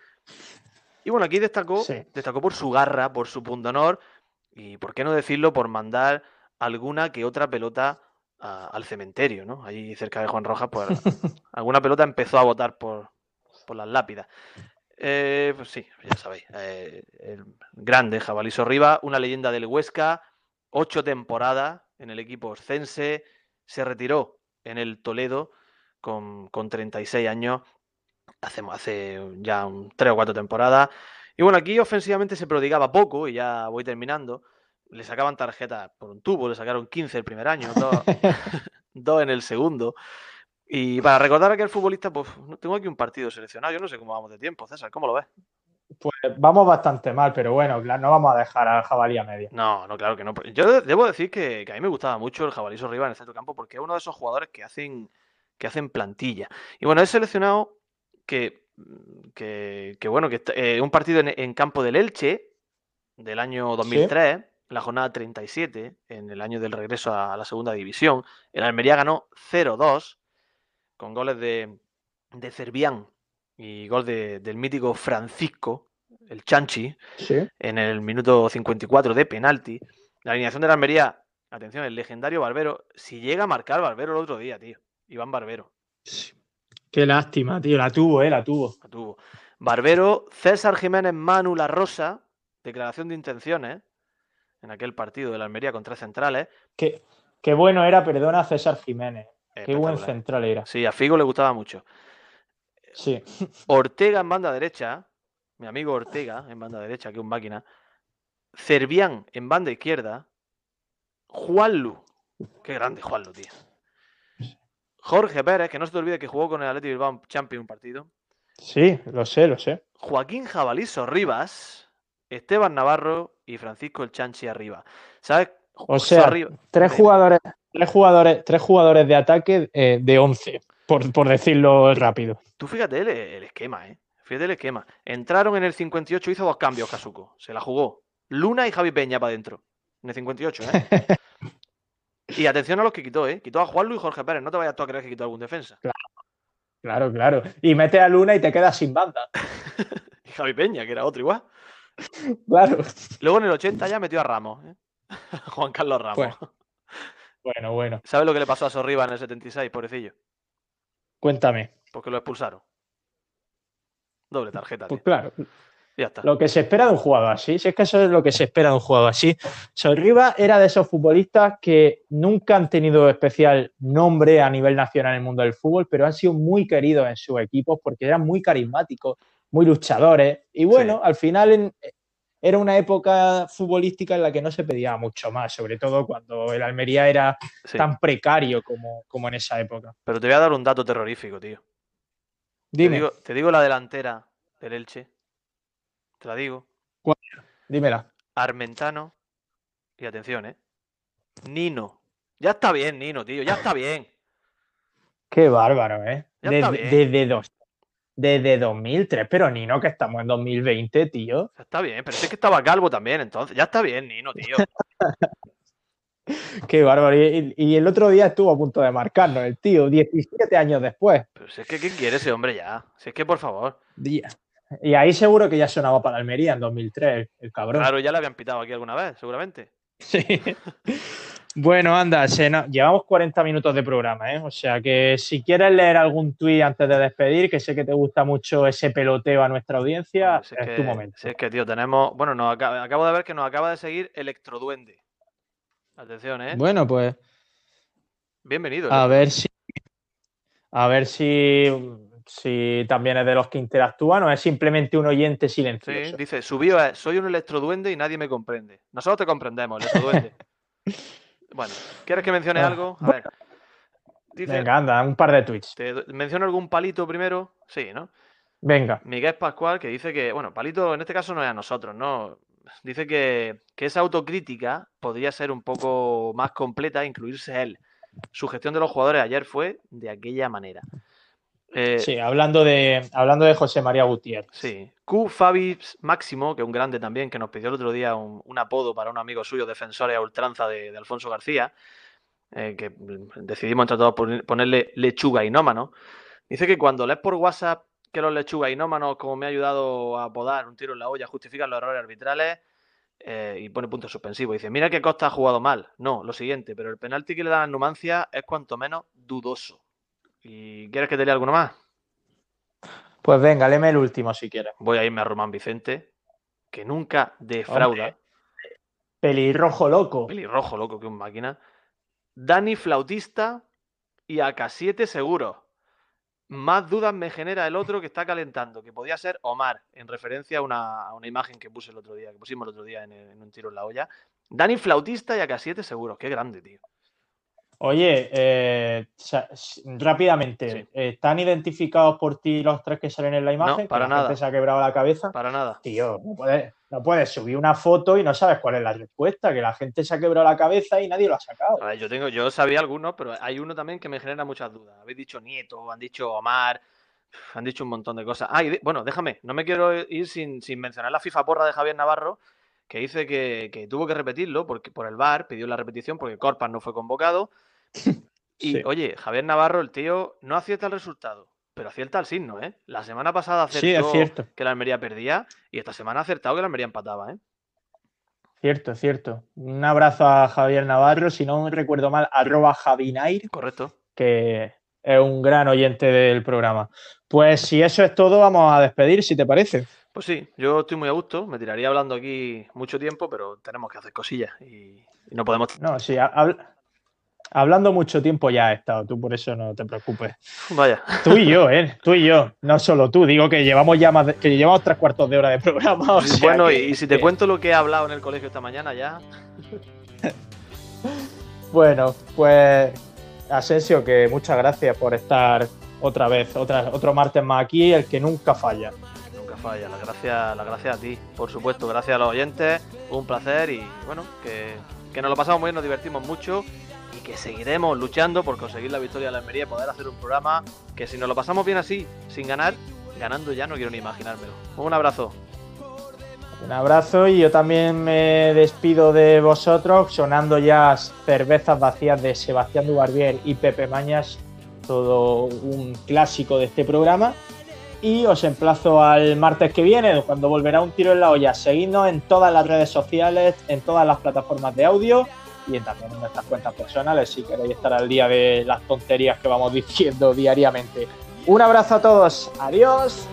Y bueno, aquí destacó, Sí. destacó por su garra, por su pundonor y, ¿por qué no decirlo?, por mandar alguna que otra pelota a- al cementerio, ¿no? Allí cerca de Juan Rojas, pues alguna pelota empezó a votar por, por las lápidas. Eh, pues sí, ya sabéis, eh, el grande Jabalí Sorriba, una leyenda del Huesca, ocho temporadas en el equipo oscense, se retiró en el Toledo con, con 36 años, hace, hace ya un, tres o cuatro temporadas. Y bueno, aquí ofensivamente se prodigaba poco, y ya voy terminando. Le sacaban tarjetas por un tubo, le sacaron 15 el primer año, dos, dos en el segundo. Y para recordar a aquel futbolista, pues no tengo aquí un partido seleccionado. Yo no sé cómo vamos de tiempo, César, ¿cómo lo ves? Pues vamos bastante mal, pero bueno, no vamos a dejar al jabalí a media. No, no, claro que no. Yo debo decir que, que a mí me gustaba mucho el jabalí Sorriba en el centro campo porque es uno de esos jugadores que hacen, que hacen plantilla. Y bueno, he seleccionado que, que, que bueno, que eh, un partido en, en, campo del Elche del año 2003, ¿Sí? la jornada 37, en el año del regreso a, a la segunda división. El Almería ganó 0-2 con goles de, de Cervián y gol de, del mítico Francisco, el Chanchi, ¿Sí? en el minuto 54 de penalti. La alineación de la Almería, atención, el legendario Barbero, si llega a marcar Barbero el otro día, tío. Iván Barbero. Sí. Qué lástima, tío. La tuvo, eh, la tuvo. La tuvo. Barbero, César Jiménez Manu La Rosa, declaración de intenciones en aquel partido de la Almería con tres centrales. Qué, qué bueno era, perdona, César Jiménez. Qué buen central era. Sí, a Figo le gustaba mucho. Sí. Ortega en banda derecha, mi amigo Ortega en banda derecha, que es un máquina. Cervián en banda izquierda. Juanlu, qué grande Juanlu, tío. Jorge Pérez, que no se te olvide que jugó con el Athletic Bilbao Champions un partido. Sí, lo sé, lo sé. Joaquín Jabalizo Rivas, Esteban Navarro y Francisco El Chanchi arriba. ¿Sabes? O sea, arriba. tres jugadores, tres jugadores, tres jugadores de ataque eh, de 11, por, por, decirlo rápido. Tú fíjate el, el, esquema, ¿eh? Fíjate el esquema. Entraron en el 58, hizo dos cambios Casuco. Se la jugó. Luna y Javi Peña para adentro. En el 58, ¿eh? y atención a los que quitó, ¿eh? Quitó a Juan Luis y Jorge Pérez. No te vayas tú a creer que quitó algún defensa. Claro, claro. claro. Y mete a Luna y te quedas sin banda. y Javi Peña, que era otro igual. Claro. Luego en el 80 ya metió a Ramos, ¿eh? Juan Carlos Ramos. Bueno. Bueno, bueno. ¿Sabes lo que le pasó a Sorriba en el 76, pobrecillo? Cuéntame. Porque lo expulsaron. Doble tarjeta. Pues tío. claro. Ya está. Lo que se espera de un jugador así, si es que eso es lo que se espera de un jugador así. Sorriba era de esos futbolistas que nunca han tenido especial nombre a nivel nacional en el mundo del fútbol, pero han sido muy queridos en sus equipos porque eran muy carismáticos, muy luchadores. Y bueno, sí. al final en, era una época futbolística en la que no se pedía mucho más, sobre todo cuando el Almería era sí. tan precario como, como, en esa época. Pero te voy a dar un dato terrorífico, tío. Dime. Te digo, te digo la delantera del Elche. Te la digo. ¿Cuál? Dímela. Armentano. Y atención, ¿eh? Nino. Ya está bien, Nino, tío. Ya está bien. Qué bárbaro, ¿eh? Desde, desde dos, desde 2003, pero Nino, que estamos en 2020, tío. Está bien, pero es que estaba calvo también, entonces. Ya está bien, Nino, tío. Qué bárbaro. Y, y, el otro día estuvo a punto de marcarnos, el tío, 17 años después. Pero si es que, ¿qué quiere ese hombre ya? Si es que, por favor. Y ahí seguro que ya sonaba para Almería en 2003, el cabrón. Claro, ya le habían pitado aquí alguna vez, seguramente. Sí. Bueno, anda, se no... llevamos 40 minutos de programa, ¿eh? O sea que si quieres leer algún tuit antes de despedir, que sé que te gusta mucho ese peloteo a nuestra audiencia, Bueno, si es, que, tu momento. Si es que, tío, tenemos. Bueno, nos acaba... acabo de ver que nos acaba de seguir Electroduende. Atención, ¿eh? Bueno, pues. Bienvenido. A ver si. A ver si. Si también es de los que interactúan o es simplemente un oyente silencioso. Sí, dice, subió soy un electroduende y nadie me comprende. Nosotros te comprendemos, electroduende. bueno, ¿quieres que mencione Ah, algo? A ver. Dice, Venga, anda, un par de tweets. ¿Te menciono algún palito primero? Sí, ¿no? Venga. Miguel Pascual, que dice que, bueno, palito en este caso no es a nosotros, ¿no? Dice que, que esa autocrítica podría ser un poco más completa e incluirse él. Su gestión de los jugadores ayer fue de aquella manera. Eh, sí, hablando de, hablando de José María Gutiérrez. Sí. Q Fabis Máximo, que es un grande también, que nos pidió el otro día un, un apodo para un amigo suyo, defensores a ultranza de, de Alfonso García, eh, que decidimos entre todos ponerle lechuga inómano. Dice que cuando lees por WhatsApp que los lechuga inómanos, como me ha ayudado a apodar un tiro en la olla, justifican los errores arbitrales eh, y pone punto suspensivo. Dice, mira que Costa ha jugado mal. No, lo siguiente, pero el penalti que le dan a Numancia es cuanto menos dudoso. ¿Y quieres que te lea alguno más? Pues venga, léeme el último si quieres. Voy a irme a Román Vicente, que nunca defrauda. Hombre. Pelirrojo loco. Pelirrojo loco, que un máquina. Dani Flautista y AK7 seguro. Más dudas me genera el otro que está calentando, que podía ser Omar, en referencia a una, a una imagen que puse el otro día, que pusimos el otro día en, en un tiro en la olla. Dani Flautista y AK7 seguro. Qué grande, tío. Oye, eh, rápidamente, Sí. ¿están identificados por ti los tres que salen en la imagen? Que para la nada. gente se ha quebrado la cabeza. Para nada. Tío, no puedes, no puedes subir una foto y no sabes cuál es la respuesta, que la gente se ha quebrado la cabeza y nadie lo ha sacado. A ver, yo tengo, yo sabía algunos, pero hay uno también que me genera muchas dudas. Habéis dicho Nieto, han dicho Omar, han dicho un montón de cosas. Ah, y de- bueno, déjame, no me quiero ir sin, sin mencionar la FIFA porra de Javier Navarro, que dice que, que tuvo que repetirlo porque por el VAR, pidió la repetición porque Corpas no fue convocado. Y Sí. oye, Javier Navarro, el tío, no acierta el resultado, pero acierta el signo, ¿eh? La semana pasada acertó que la Almería perdía y esta semana ha acertado que la Almería empataba, ¿eh? Cierto, cierto. Un abrazo a Javier Navarro, si no recuerdo mal, arroba Javinair, Correcto. que es un gran oyente del programa. Pues si eso es todo, vamos a despedir, si te parece. Pues sí, yo estoy muy a gusto, me tiraría hablando aquí mucho tiempo, pero tenemos que hacer cosillas y, y no podemos... No, sí, ha- habl- hablando mucho tiempo ya he estado, tú por eso no te preocupes. Vaya, Tú y yo, ¿eh? Tú y yo, no solo tú, digo que llevamos ya más de- que llevamos tres cuartos de hora de programa. o sea bueno, que- y, si te que- cuento lo que he hablado en el colegio esta mañana ya... Bueno, pues Asensio, que muchas gracias por estar otra vez, otra, otro martes más aquí, el que nunca falla. Nunca falla, las gracias, las gracias a ti, por supuesto, gracias a los oyentes, un placer y bueno, que, que nos lo pasamos muy bien, nos divertimos mucho y que seguiremos luchando por conseguir la victoria de la Almería y poder hacer un programa que si nos lo pasamos bien así, sin ganar, ganando ya no quiero ni imaginármelo. Un abrazo. Un abrazo y yo también me despido de vosotros sonando ya cervezas vacías de Sebastián Dubarbier y Pepe Mañas, todo un clásico de este programa. Y os emplazo al martes que viene, cuando volverá un tiro en la olla. Seguidnos en todas las redes sociales, en todas las plataformas de audio y también en nuestras cuentas personales si queréis estar al día de las tonterías que vamos diciendo diariamente. Un abrazo a todos, adiós.